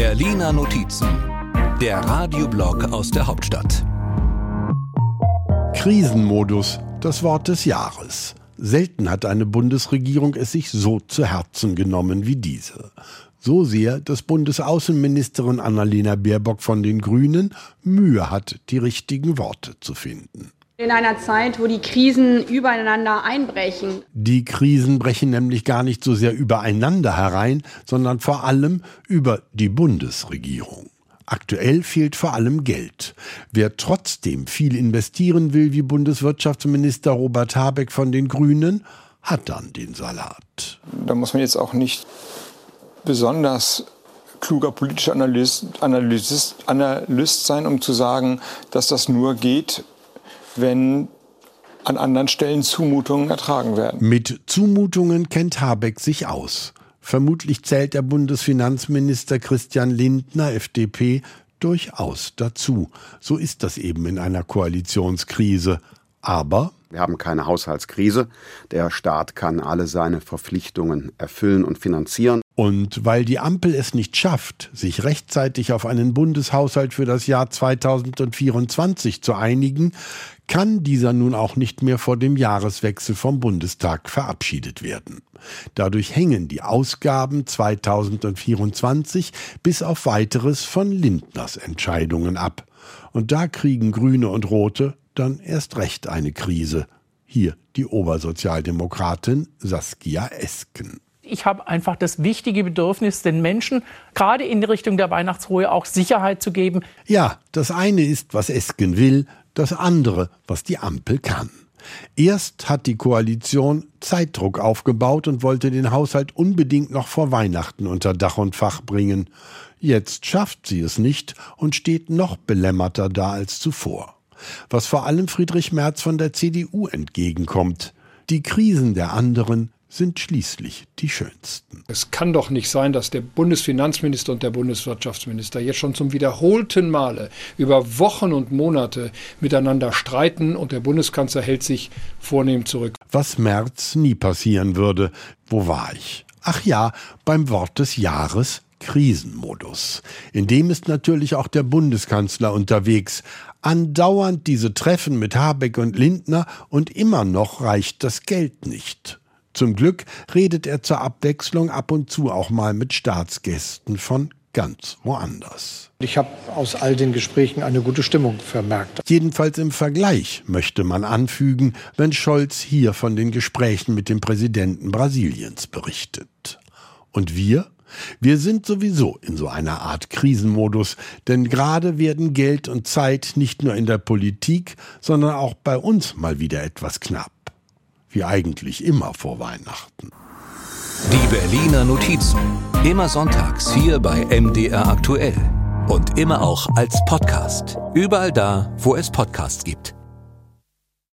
Berliner Notizen, der Radioblog aus der Hauptstadt. Krisenmodus, das Wort des Jahres. Selten hat eine Bundesregierung es sich so zu Herzen genommen wie diese. So sehr, dass Bundesaußenministerin Annalena Baerbock von den Grünen Mühe hat, die richtigen Worte zu finden. In einer Zeit, wo die Krisen übereinander einbrechen. Die Krisen brechen nämlich gar nicht so sehr übereinander herein, sondern vor allem über die Bundesregierung. Aktuell fehlt vor allem Geld. Wer trotzdem viel investieren will, wie Bundeswirtschaftsminister Robert Habeck von den Grünen, hat dann den Salat. Da muss man jetzt auch nicht besonders kluger politischer Analyst, Analyst, Analyst sein, um zu sagen, dass das nur geht, wenn an anderen Stellen Zumutungen ertragen werden. Mit Zumutungen kennt Habeck sich aus. Vermutlich zählt der Bundesfinanzminister Christian Lindner, FDP, durchaus dazu. So ist das eben in einer Koalitionskrise. Aber wir haben keine Haushaltskrise. Der Staat kann alle seine Verpflichtungen erfüllen und finanzieren. Und weil die Ampel es nicht schafft, sich rechtzeitig auf einen Bundeshaushalt für das Jahr 2024 zu einigen, kann dieser nun auch nicht mehr vor dem Jahreswechsel vom Bundestag verabschiedet werden. Dadurch hängen die Ausgaben 2024 bis auf weiteres von Lindners Entscheidungen ab. Und da kriegen Grüne und Rote dann erst recht eine Krise. Hier die Obersozialdemokratin Saskia Esken ich habe einfach das wichtige Bedürfnis, den Menschen gerade in Richtung der Weihnachtsruhe auch Sicherheit zu geben. Ja, das eine ist, was Esken will, das andere, was die Ampel kann. Erst hat die Koalition Zeitdruck aufgebaut und wollte den Haushalt unbedingt noch vor Weihnachten unter Dach und Fach bringen. Jetzt schafft sie es nicht und steht noch belämmerter da als zuvor. Was vor allem Friedrich Merz von der CDU entgegenkommt. Die Krisen der anderen sind schließlich die schönsten. Es kann doch nicht sein, dass der Bundesfinanzminister und der Bundeswirtschaftsminister jetzt schon zum wiederholten Male über Wochen und Monate miteinander streiten und der Bundeskanzler hält sich vornehm zurück. Was März nie passieren würde. Wo war ich? Ach ja, beim Wort des Jahres Krisenmodus. In dem ist natürlich auch der Bundeskanzler unterwegs. Andauernd diese Treffen mit Habeck und Lindner und immer noch reicht das Geld nicht. Zum Glück redet er zur Abwechslung ab und zu auch mal mit Staatsgästen von ganz woanders. Ich habe aus all den Gesprächen eine gute Stimmung vermerkt. Jedenfalls im Vergleich möchte man anfügen, wenn Scholz hier von den Gesprächen mit dem Präsidenten Brasiliens berichtet. Und wir? Wir sind sowieso in so einer Art Krisenmodus, denn gerade werden Geld und Zeit nicht nur in der Politik, sondern auch bei uns mal wieder etwas knapp wie eigentlich immer vor Weihnachten. Die Berliner Notizen. Immer sonntags hier bei MDR aktuell. Und immer auch als Podcast. Überall da, wo es Podcasts gibt.